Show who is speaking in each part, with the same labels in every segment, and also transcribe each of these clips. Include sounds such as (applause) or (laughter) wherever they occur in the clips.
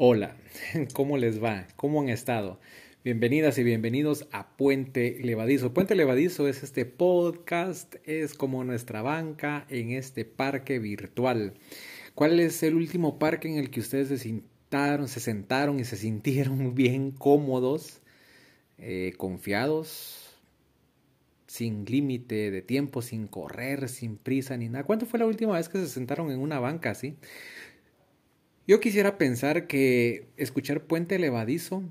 Speaker 1: Hola, (laughs) ¿cómo les va? ¿Cómo han estado? Bienvenidas y bienvenidos a Puente Levadizo. Puente Levadizo es este podcast, es como nuestra banca en este parque virtual. ¿Cuál es el último parque en el que ustedes se sentaron, se sentaron y se sintieron (laughs) bien cómodos, eh, confiados, sin límite de tiempo, sin correr, sin prisa ni nada? ¿Cuándo fue la última vez que se sentaron en una banca así? Yo quisiera pensar que escuchar Puente Levadizo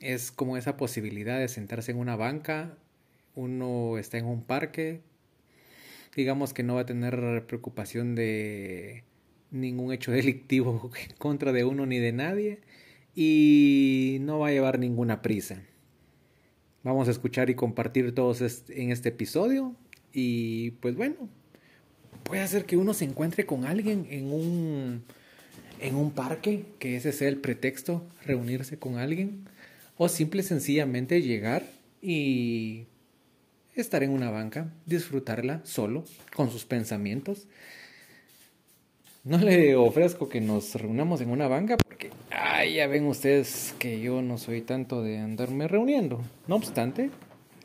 Speaker 1: es como esa posibilidad de sentarse en una banca, uno está en un parque, digamos que no va a tener preocupación de ningún hecho (laughs) delictivo contra de uno ni de nadie y no va a llevar ninguna prisa. Vamos a escuchar y compartir todos en este episodio y pues bueno, puede hacer que uno se encuentre con alguien en un en un parque, que ese sea el pretexto, reunirse con alguien, o simple y sencillamente llegar y estar en una banca, disfrutarla solo, con sus pensamientos. No le ofrezco que nos reunamos en una banca porque, ay, ya ven ustedes que yo no soy tanto de andarme reuniendo. No obstante,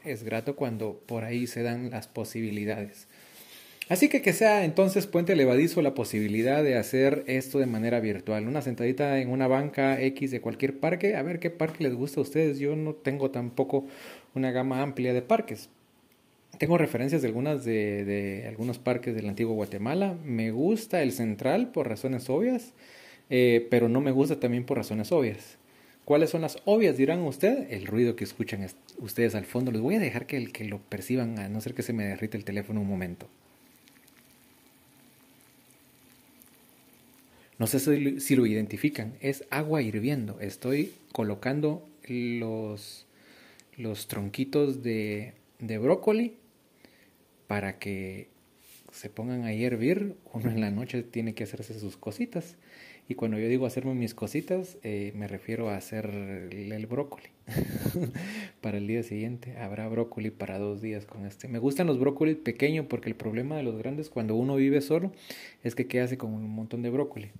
Speaker 1: es grato cuando por ahí se dan las posibilidades. Así que que sea entonces Puente Levadizo la posibilidad de hacer esto de manera virtual. Una sentadita en una banca X de cualquier parque. A ver qué parque les gusta a ustedes. Yo no tengo tampoco una gama amplia de parques. Tengo referencias de algunas de, algunos parques del antiguo Guatemala. Me gusta el central por razones obvias, eh, pero no me gusta también por razones obvias. ¿Cuáles son las obvias? Dirán ustedes. El ruido que escuchan ustedes al fondo. Les voy a dejar que, que lo perciban, a no ser que se me derrite el teléfono un momento. No sé si lo identifican, es agua hirviendo. Estoy colocando los, los tronquitos de, de brócoli para que se pongan a hervir. Uno en la noche tiene que hacerse sus cositas. Y cuando yo digo hacerme mis cositas, eh, me refiero a hacer el, brócoli. (laughs) para el día siguiente habrá brócoli para dos días con este. Me gustan los brócolis pequeños porque el problema de los grandes cuando uno vive solo es que queda con un montón de brócoli.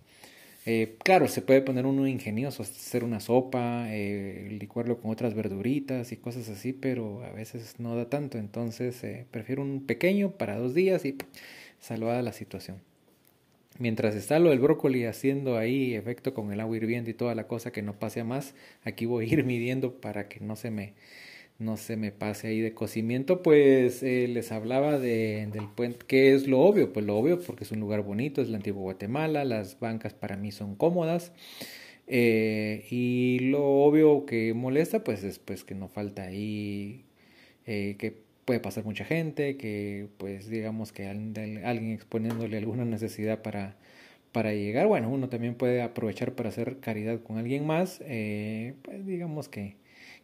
Speaker 1: Eh, claro, se puede poner uno ingenioso, hacer una sopa, eh, licuarlo con otras verduritas y cosas así, pero a veces no da tanto. Entonces eh, prefiero un pequeño para dos días y salvada la situación. Mientras está lo del brócoli haciendo ahí efecto con el agua hirviendo y toda la cosa que no pase más, aquí voy a ir (laughs) midiendo para que no se me, no se me pase ahí de cocimiento, pues eh, les hablaba de, del puente, ¿qué es lo obvio? Pues lo obvio porque es un lugar bonito, es el antiguo Guatemala, las bancas para mí son cómodas. Eh, y lo obvio que molesta, pues es pues, que no falta ahí eh, que puede pasar mucha gente, que pues digamos que alguien exponiéndole alguna necesidad para, para llegar, bueno, uno también puede aprovechar para hacer caridad con alguien más, eh, pues digamos que,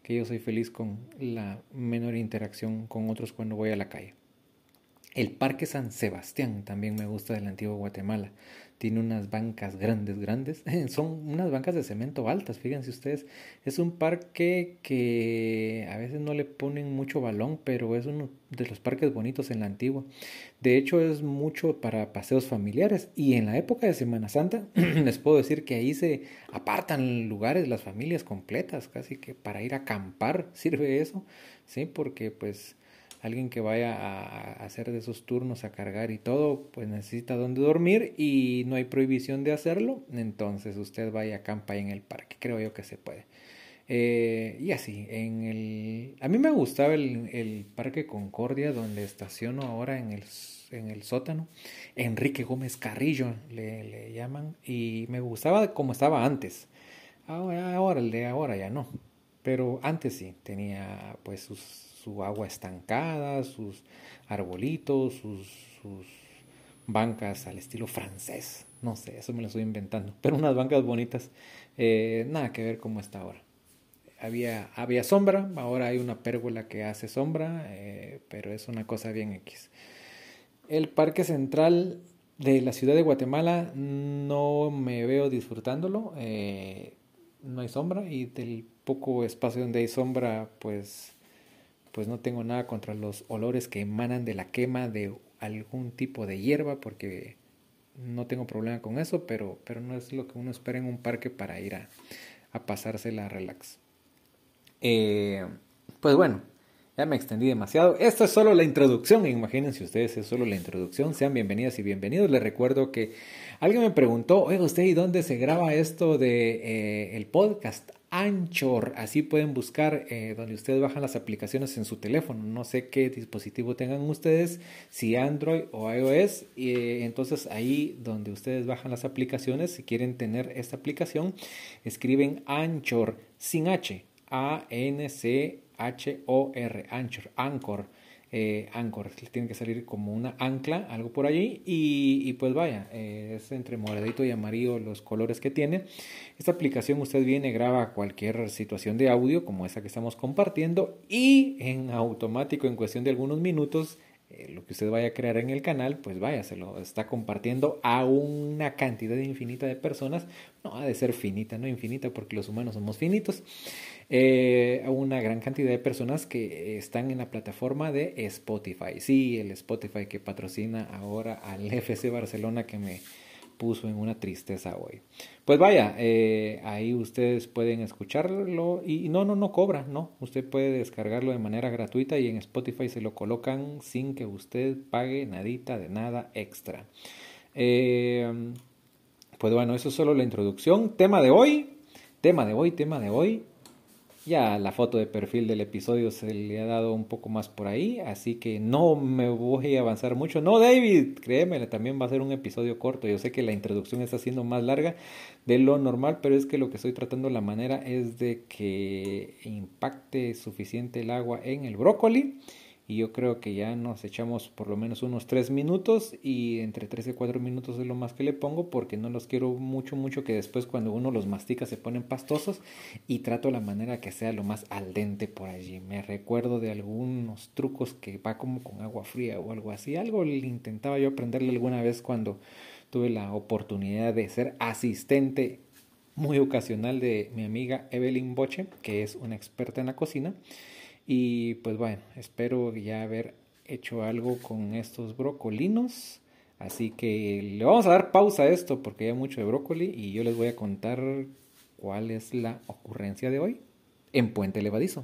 Speaker 1: que yo soy feliz con la menor interacción con otros cuando voy a la calle. El Parque San Sebastián también me gusta del antiguo Guatemala tiene unas bancas grandes, grandes. (laughs) Son unas bancas de cemento altas, fíjense ustedes. Es un parque que a veces no le ponen mucho balón, pero es uno de los parques bonitos en la antigua. De hecho, es mucho para paseos familiares. Y en la época de Semana Santa, (clears throat) les puedo decir que ahí se apartan lugares, las familias completas, casi que para ir a acampar (laughs) sirve eso, ¿sí? Porque pues alguien que vaya a hacer de esos turnos, a cargar y todo, pues necesita donde dormir y no hay prohibición de hacerlo, entonces usted vaya a acampar en el parque, creo yo que se puede. Eh, y así, en el, a mí me gustaba el, Parque Concordia, donde estaciono ahora en el, en el sótano. Enrique Gómez Carrillo le, le llaman, y me gustaba como estaba antes. Ahora, ahora, el de ahora ya no. Pero antes sí, tenía pues sus su agua estancada, sus arbolitos, sus, sus bancas al estilo francés. No sé, eso me lo estoy inventando. Pero unas bancas bonitas, eh, nada que ver cómo está ahora. Había, había sombra, ahora hay una pérgola que hace sombra, eh, pero es una cosa bien X. El Parque Central de la ciudad de Guatemala no me veo disfrutándolo. Eh, no hay sombra y del poco espacio donde hay sombra, pues pues no tengo nada contra los olores que emanan de la quema de algún tipo de hierba, porque no tengo problema con eso, pero, pero no es lo que uno espera en un parque para ir a, a pasársela relax. Eh, pues bueno, ya me extendí demasiado. Esto es solo la introducción. Imagínense ustedes, es solo la introducción. Sean bienvenidas y bienvenidos. Les recuerdo que alguien me preguntó, oiga usted, ¿y dónde se graba esto de eh, el podcast? Anchor, así pueden buscar eh, donde ustedes bajan las aplicaciones en su teléfono. No sé qué dispositivo tengan ustedes, si Android o iOS. Y eh, entonces ahí donde ustedes bajan las aplicaciones, si quieren tener esta aplicación, escriben Anchor sin H, A-N-C H-O-R, Anchor, Anchor, eh, Anchor, tiene que salir como una ancla, algo por allí, y, pues vaya, eh, es entre moradito y amarillo los colores que tiene. Esta aplicación usted viene, graba cualquier situación de audio como esa que estamos compartiendo y en automático, en cuestión de algunos minutos, eh, lo que usted vaya a crear en el canal, pues vaya, se lo está compartiendo a una cantidad infinita de personas. No ha de ser finita, no infinita, porque los humanos somos finitos. Eh, una gran cantidad de personas que están en la plataforma de Spotify. Sí, el Spotify que patrocina ahora al (laughs) FC Barcelona que me puso en una tristeza hoy. Pues vaya, eh, ahí ustedes pueden escucharlo y no, no, no cobra, no. Usted puede descargarlo de manera gratuita y en Spotify se lo colocan sin que usted pague nadita de nada extra. Eh, pues bueno, eso es solo la introducción. Tema de hoy, tema de hoy, tema de hoy. Ya la foto de perfil del episodio se le ha dado un poco más por ahí, así que no me voy a avanzar mucho. No, David, créeme, también va a ser un episodio corto. Yo sé que la introducción está siendo más larga de lo normal, pero es que lo que estoy tratando la manera es de que impacte suficiente el agua en el brócoli y yo creo que ya nos echamos por lo menos unos 3 minutos y entre 3 y 4 minutos es lo más que le pongo porque no los quiero mucho, mucho que después cuando uno los mastica se ponen pastosos y trato la manera que sea lo más al dente por allí. Me recuerdo de algunos trucos que va como con agua fría o algo así. Algo le intentaba yo aprenderle alguna vez cuando tuve la oportunidad de ser asistente muy ocasional de mi amiga Evelyn Boche, que es una experta en la cocina. Y pues bueno, espero ya haber hecho algo con estos brocolinos. Así que le vamos a dar pausa a esto porque hay mucho de brócoli y yo les voy a contar cuál es la ocurrencia de hoy en Puente Levadizo.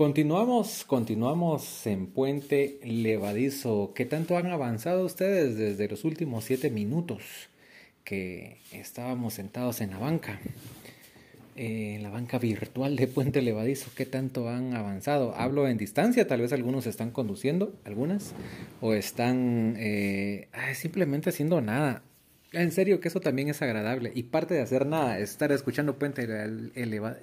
Speaker 1: Continuamos, continuamos en Puente Levadizo. ¿Qué tanto han avanzado ustedes desde los últimos siete minutos que estábamos sentados en la banca? Eh, en la banca virtual de Puente Levadizo, ¿qué tanto han avanzado? Hablo en distancia, tal vez algunos están conduciendo, algunas, o están eh, simplemente haciendo nada. En serio que eso también es agradable. Y parte de hacer nada es estar escuchando Puente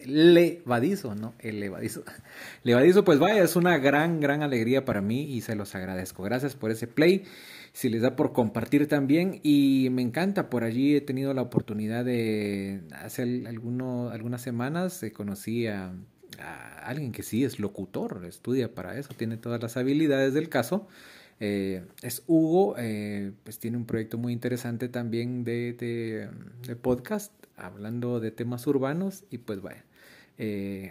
Speaker 1: Levadizo, ¿no? Elevadizo. (laughs) Levadizo, pues vaya, es una gran, gran alegría para mí y se los agradezco. Gracias por ese play. Si les da por compartir también. Y me encanta, por allí he tenido la oportunidad de, hace alguno, algunas semanas, eh, conocí a alguien que sí es locutor, estudia para eso, tiene todas las habilidades del caso. Eh, es Hugo, eh, pues tiene un proyecto muy interesante también de, de, podcast, hablando de temas urbanos y pues vaya, eh,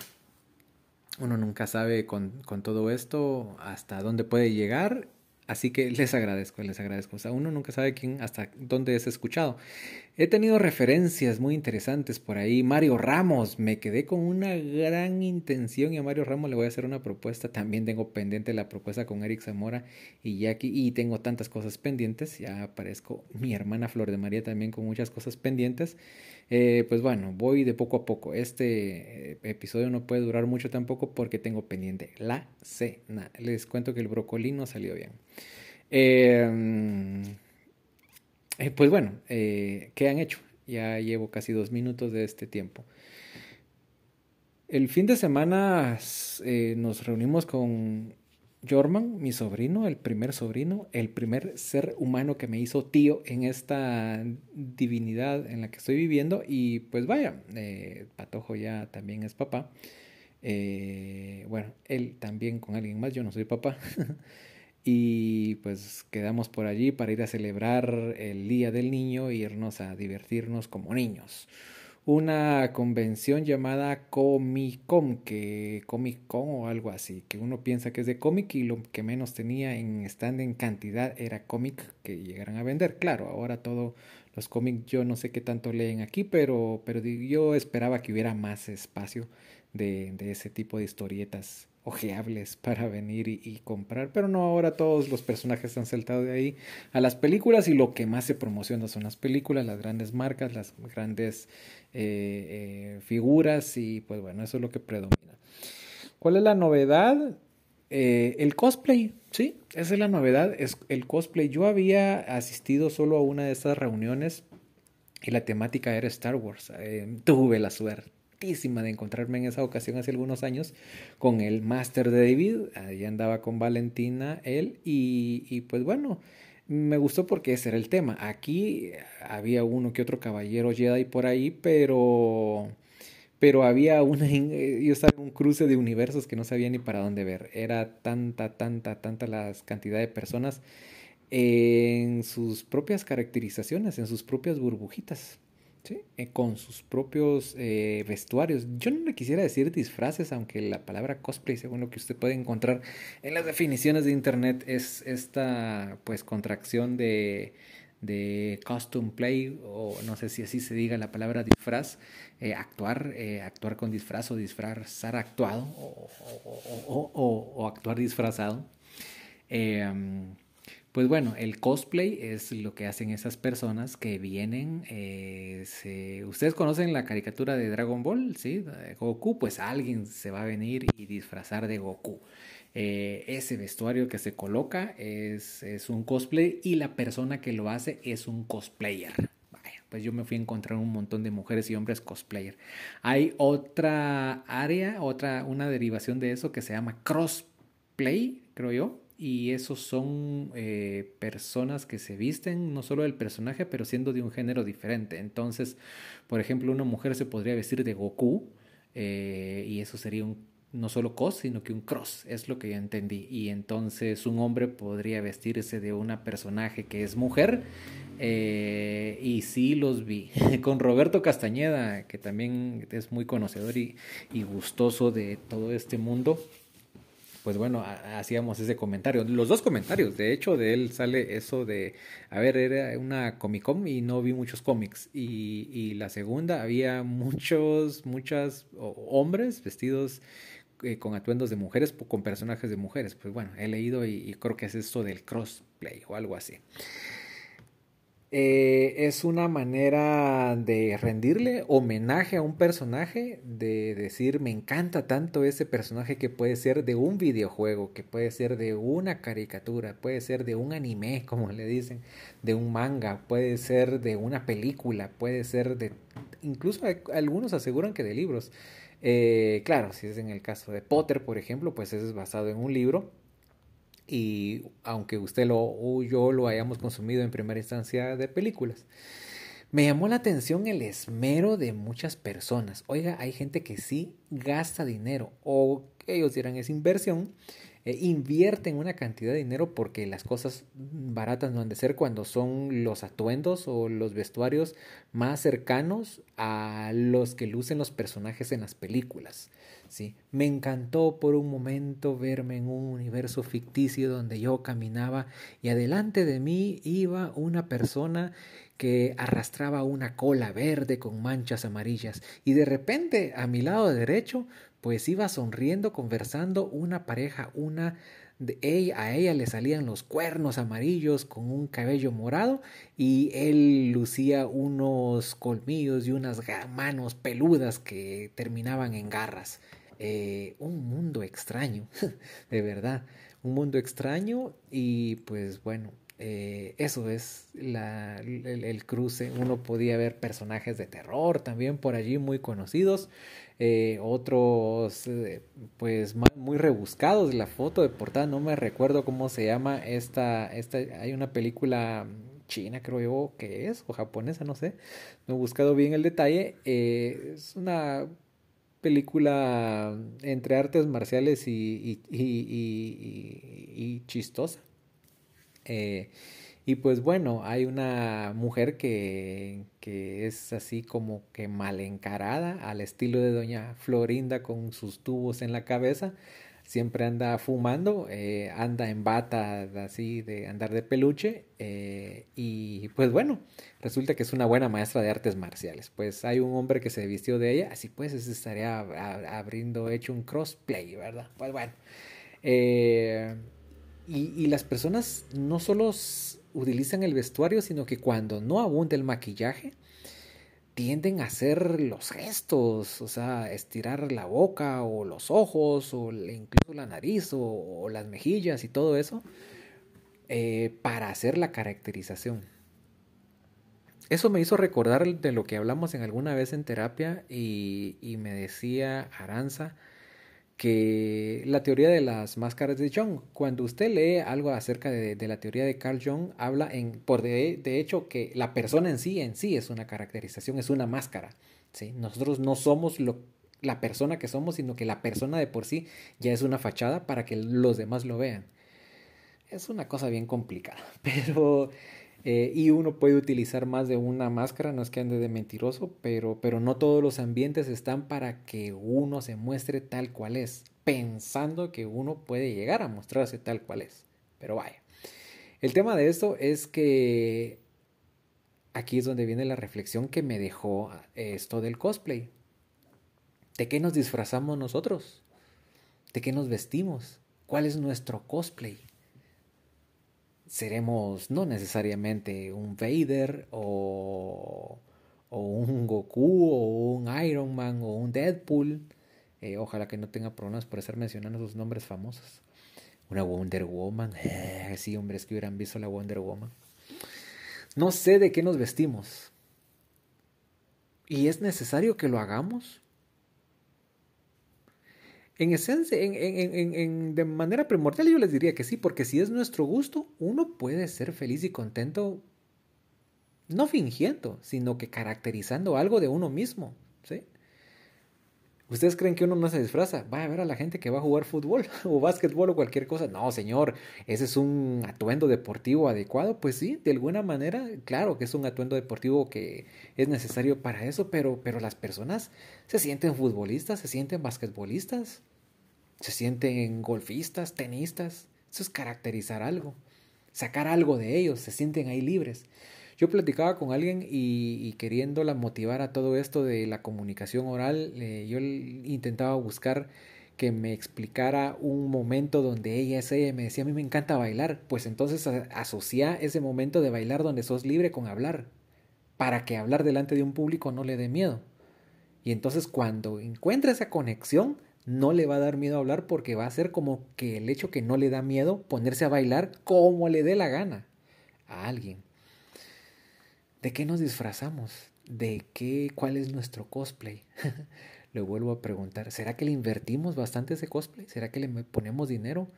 Speaker 1: uno nunca sabe con, con, todo esto hasta dónde puede llegar Así que les agradezco, les agradezco. O sea, uno nunca sabe quién, hasta dónde es escuchado. He tenido referencias muy interesantes por ahí. Mario Ramos, me quedé con una gran intención y a Mario Ramos le voy a hacer una propuesta. También tengo pendiente la propuesta con Eric Zamora y Jackie y tengo tantas cosas pendientes. Ya aparezco mi hermana Flor de María también con muchas cosas pendientes. Eh, pues bueno, voy de poco a poco. Este eh, episodio no puede durar mucho tampoco porque tengo pendiente la cena. Les cuento que el brocolí no salió bien. Em, eh, pues bueno, ¿qué han hecho? Ya llevo casi dos minutos de este tiempo. El fin de semana nos reunimos con Jorman, mi sobrino, el primer sobrino, el primer ser humano que me hizo tío en esta divinidad en la que estoy viviendo. Y pues vaya, eh, Patojo ya también es papá. Eh, bueno, él también con alguien más, yo no soy papá. (laughs) y pues quedamos por allí para ir a celebrar el Día del Niño e irnos a divertirnos como niños. una convención llamada Comic Con, que Comic Con o algo así, que uno piensa que es de cómic y lo que menos tenía en stand en cantidad era cómic que llegaran a vender. Claro, ahora todo los cómics yo no sé qué tanto leen aquí, pero, pero yo esperaba que hubiera más espacio de, de ese tipo de historietas ojeables para venir y, comprar, pero no, ahora todos los personajes han saltado de ahí a las películas y lo que más se promociona son las películas, las grandes marcas, las grandes eh, eh, figuras y pues bueno, eso es lo que predomina. ¿Cuál es la novedad? Eh, el cosplay, sí, esa es la novedad, es el cosplay. Yo había asistido solo a una de esas reuniones y la temática era Star Wars. tuve la suerte de encontrarme en esa ocasión hace algunos años con el Master David, ahí andaba con Valentina, él, y, y pues bueno, me gustó porque ese era el tema. Aquí había uno que otro caballero Jedi por ahí, pero pero había una yo en un cruce de universos que no sabía ni para dónde ver. Era tanta, tanta, tanta la cantidad de personas en sus propias caracterizaciones, en sus propias burbujitas. Eh, con sus propios eh, vestuarios. Yo no le quisiera decir disfraces, aunque la palabra cosplay, según lo que usted puede encontrar en las definiciones de internet, es esta pues contracción de, de costume play, o no sé si así se diga la palabra disfraz, eh, actuar, actuar con disfraz o disfrazar actuado o, o, actuar disfrazado. Pues bueno, el cosplay es lo que hacen esas personas que vienen. Eh, Ustedes conocen la caricatura de Dragon Ball, ¿sí? Goku, pues alguien se va a venir y disfrazar de Goku. Eh, ese vestuario que se coloca es, es un cosplay y la persona que lo hace es un cosplayer pues yo me fui a encontrar un montón de mujeres y hombres cosplayer. Hay otra área, otra, una derivación de eso que se llama crossplay, creo yo, y esos son eh, personas que se visten no solo del personaje, pero siendo de un género diferente. Entonces, por ejemplo, una mujer se podría vestir de Goku eh, y eso sería un, no solo cos, sino que un cross, es lo que yo entendí. Y entonces un hombre podría vestirse de una personaje que es mujer eh, y sí los vi. (laughs) Con Roberto Castañeda, que también es muy conocedor y, y gustoso de todo este mundo pues bueno, hacíamos ese comentario. Los dos comentarios, de hecho, de él sale eso de, a ver, era una Comic Con y no vi muchos cómics. Y, y la segunda, había muchos, muchas hombres vestidos eh, con atuendos de mujeres, con personajes de mujeres. Pues bueno, he leído y, y creo que es esto del crossplay o algo así. Eh, es una manera de rendirle homenaje a un personaje, de decir me encanta tanto ese personaje que puede ser de un videojuego, que puede ser de una caricatura, puede ser de un anime, (laughs) como le dicen, de un manga, puede ser de una película, puede ser de... Incluso algunos aseguran que de libros. Eh, claro, si es en el caso de Potter, por ejemplo, pues es basado en un libro y aunque usted lo o yo lo hayamos consumido en primera instancia de películas. Me llamó la atención el esmero de muchas personas. Oiga, hay gente que sí gasta dinero o ellos dirán es inversión eh, invierten una cantidad de dinero porque las cosas baratas no han de ser cuando son los atuendos o los vestuarios más cercanos a los que lucen los personajes en las películas. ¿sí? Me encantó por un momento verme en un universo ficticio donde yo caminaba y adelante de mí iba una persona que arrastraba una cola verde con manchas amarillas y de repente a mi lado derecho pues iba sonriendo conversando una pareja, una de ella, a ella le salían los cuernos amarillos con un cabello morado y él lucía unos colmillos y unas manos peludas que terminaban en garras. Eh, un mundo extraño, (laughs) de verdad, un mundo extraño y pues bueno, eh, eso es la, el, cruce. Uno podía ver personajes de terror también por allí muy conocidos. Eh, otros eh, pues muy rebuscados. La foto de portada no me recuerdo cómo se llama esta, esta hay una película china creo yo que es o japonesa no sé no he buscado bien el detalle es una película entre artes marciales y, y, y, y chistosa eh, Y pues bueno, hay una mujer que, que es así como que mal encarada al estilo de doña Florinda con sus tubos en la cabeza siempre anda fumando, eh, anda en bata así de andar de peluche eh, y pues bueno, resulta que es una buena maestra de artes marciales. Pues hay un hombre que se vistió de ella, así pues estaría abriendo hecho un crossplay, ¿verdad? Pues bueno. Y, las personas no solo utilizan el vestuario, sino que cuando no abunda el maquillaje, tienden a hacer los gestos, o sea, estirar la boca o los ojos o incluso la nariz o, las mejillas y todo eso eh, para hacer la caracterización. Eso me hizo recordar de lo que hablamos en alguna vez en terapia y me decía Aranza que la teoría de las máscaras de Jung, cuando usted lee algo acerca de, la teoría de Carl Jung, habla en, por de, hecho que la persona en sí, en sí es una caracterización, es una máscara. ¿sí? Nosotros no somos lo, la persona que somos, sino que la persona de por sí ya es una fachada para que los demás lo vean. Es una cosa bien complicada, (laughs) pero eh, y uno puede utilizar más de una máscara, no es que ande de mentiroso, pero, pero no todos los ambientes están para que uno se muestre tal cual es, pensando que uno puede llegar a mostrarse tal cual es. Pero vaya. El tema de esto es que aquí es donde viene la reflexión que me dejó esto del cosplay. ¿De qué nos disfrazamos nosotros? ¿De qué nos vestimos? ¿Cuál es nuestro cosplay? Seremos no necesariamente un Vader o, o un Goku o un Iron Man o un Deadpool. Eh, ojalá que no tenga problemas por estar mencionando sus nombres famosos. Una Wonder Woman. (laughs) Eh, sí, hombres que hubieran visto la Wonder Woman. No sé de qué nos vestimos. ¿Y es necesario que lo hagamos? En esencia, en, de manera primordial yo les diría que sí, porque si es nuestro gusto, uno puede ser feliz y contento no fingiendo, sino que caracterizando algo de uno mismo, ¿sí? ¿Ustedes creen que uno no se disfraza? Va a ver a la gente que va a jugar fútbol (laughs) o básquetbol o cualquier cosa. No, señor, ese es un atuendo deportivo adecuado. Pues sí, de alguna manera, claro que es un atuendo deportivo que es necesario para eso, pero, pero las personas se sienten futbolistas, se sienten basquetbolistas, se sienten golfistas, tenistas. Eso es caracterizar algo, sacar algo de ellos, se sienten ahí libres. Yo platicaba con alguien y, queriéndola motivar a todo esto de la comunicación oral, eh, yo intentaba buscar que me explicara un momento donde ella es ella y me decía, a mí me encanta bailar, pues entonces asocia ese momento de bailar donde sos libre con hablar, para que hablar delante de un público no le dé miedo. Y entonces cuando encuentre esa conexión, no le va a dar miedo a hablar porque va a ser como que el hecho que no le da miedo ponerse a bailar como le dé la gana a alguien. ¿De qué nos disfrazamos? ¿De qué? ¿Cuál es nuestro cosplay? (laughs) le vuelvo a preguntar. ¿Será que le invertimos bastante ese cosplay? ¿Será que le ponemos dinero?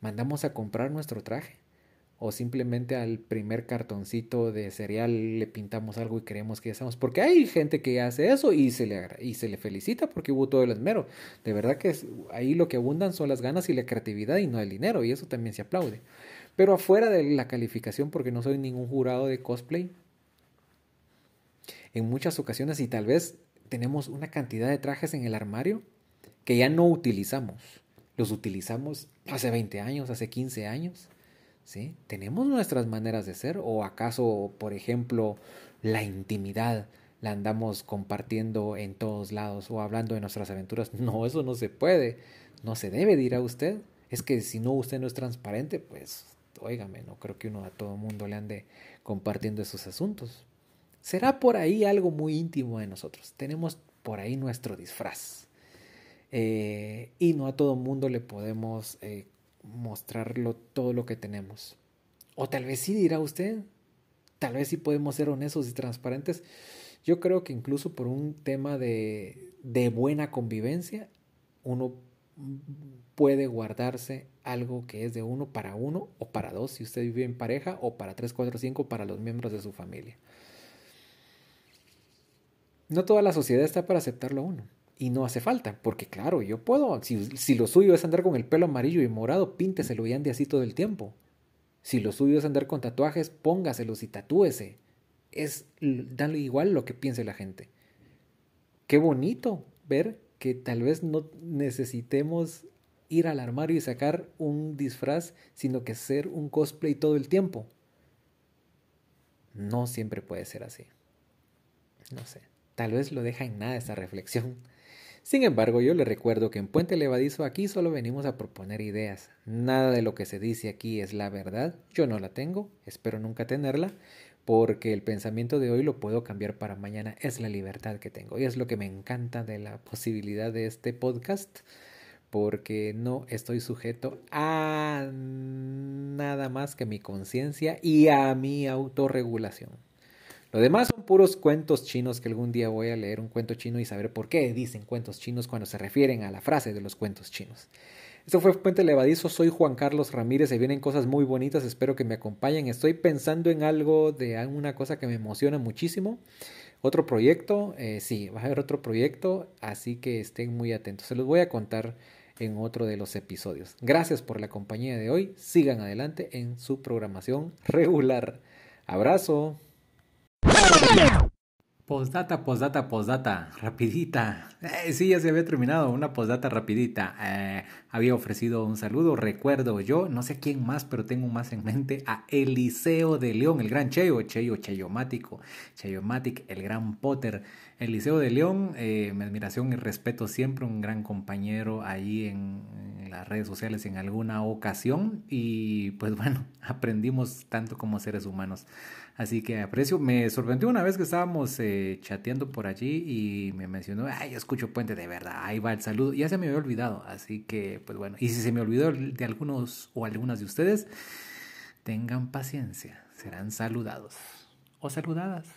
Speaker 1: ¿Mandamos a comprar nuestro traje? ¿O simplemente al primer cartoncito de cereal le pintamos algo y creemos que ya estamos? Porque hay gente que hace eso y se le, y se le felicita porque hubo todo el esmero. De verdad que ahí lo que abundan son las ganas y la creatividad y no el dinero. Y eso también se aplaude. Pero afuera de la calificación, porque no soy ningún jurado de cosplay, en muchas ocasiones y tal vez tenemos una cantidad de trajes en el armario que ya no utilizamos. Los utilizamos hace 20 años, hace 15 años. ¿sí? ¿Tenemos nuestras maneras de ser? ¿O acaso, por ejemplo, la intimidad la andamos compartiendo en todos lados o hablando de nuestras aventuras? No, eso no se puede. No se debe, dirá usted. Es que si no usted no es transparente, pues, óigame, no creo que uno a todo mundo le ande compartiendo esos asuntos. Será por ahí algo muy íntimo de nosotros. Tenemos por ahí nuestro disfraz. Eh, y no a todo mundo le podemos eh, mostrarlo todo lo que tenemos. O tal vez sí dirá usted. Tal vez sí podemos ser honestos y transparentes. Yo creo que incluso por un tema de, de buena convivencia, uno puede guardarse algo que es de uno para uno o para dos si usted vive en pareja o para tres, cuatro, cinco para los miembros de su familia. No toda la sociedad está para aceptarlo a uno. Y no hace falta, porque claro, yo puedo, si, lo suyo es andar con el pelo amarillo y morado, pínteselo y ande así todo el tiempo. Si lo suyo es andar con tatuajes, póngaselos y tatúese. Es darle igual lo que piense la gente. Qué bonito ver que tal vez no necesitemos ir al armario y sacar un disfraz, sino que ser un cosplay todo el tiempo. No siempre puede ser así. No sé, tal vez lo deja en nada esta reflexión. Sin embargo, yo le recuerdo que en Puente Levadizo aquí solo venimos a proponer ideas. Nada de lo que se dice aquí es la verdad. Yo no la tengo, espero nunca tenerla, porque el pensamiento de hoy lo puedo cambiar para mañana. Es la libertad que tengo y es lo que me encanta de la posibilidad de este podcast, porque no estoy sujeto a nada más que mi conciencia y a mi autorregulación. Lo demás son puros cuentos chinos que algún día voy a leer un cuento chino y saber por qué dicen cuentos chinos cuando se refieren a la frase de los cuentos chinos. Esto fue Puente Levadizo, soy Juan Carlos Ramírez, se vienen cosas muy bonitas, espero que me acompañen. Estoy pensando en algo de una cosa que me emociona muchísimo. Otro proyecto, eh, sí, va a haber otro proyecto, así que estén muy atentos. Se los voy a contar en otro de los episodios. Gracias por la compañía de hoy. Sigan adelante en su programación regular. Abrazo. Postdata, postdata, postdata, rapidita. Eh, sí, ya se había terminado, una postdata rapidita. Eh, había ofrecido un saludo, recuerdo yo, no sé quién más, pero tengo más en mente, a Eliseo de León, el gran Cheyo, Cheyo Cheyomático, Cheyomatic, el gran Potter. Eliseo de León, eh, mi admiración y respeto siempre, un gran compañero ahí en las redes sociales en alguna ocasión y pues (laughs) bueno, aprendimos tanto como seres humanos. Así que aprecio, me sorprendió una vez que estábamos eh, chateando por allí y me mencionó, ay, escucho Puente de verdad, ahí va el saludo. Ya se me había olvidado, así que pues bueno, y si se me olvidó de algunos o algunas de ustedes, tengan paciencia, serán saludados o saludadas.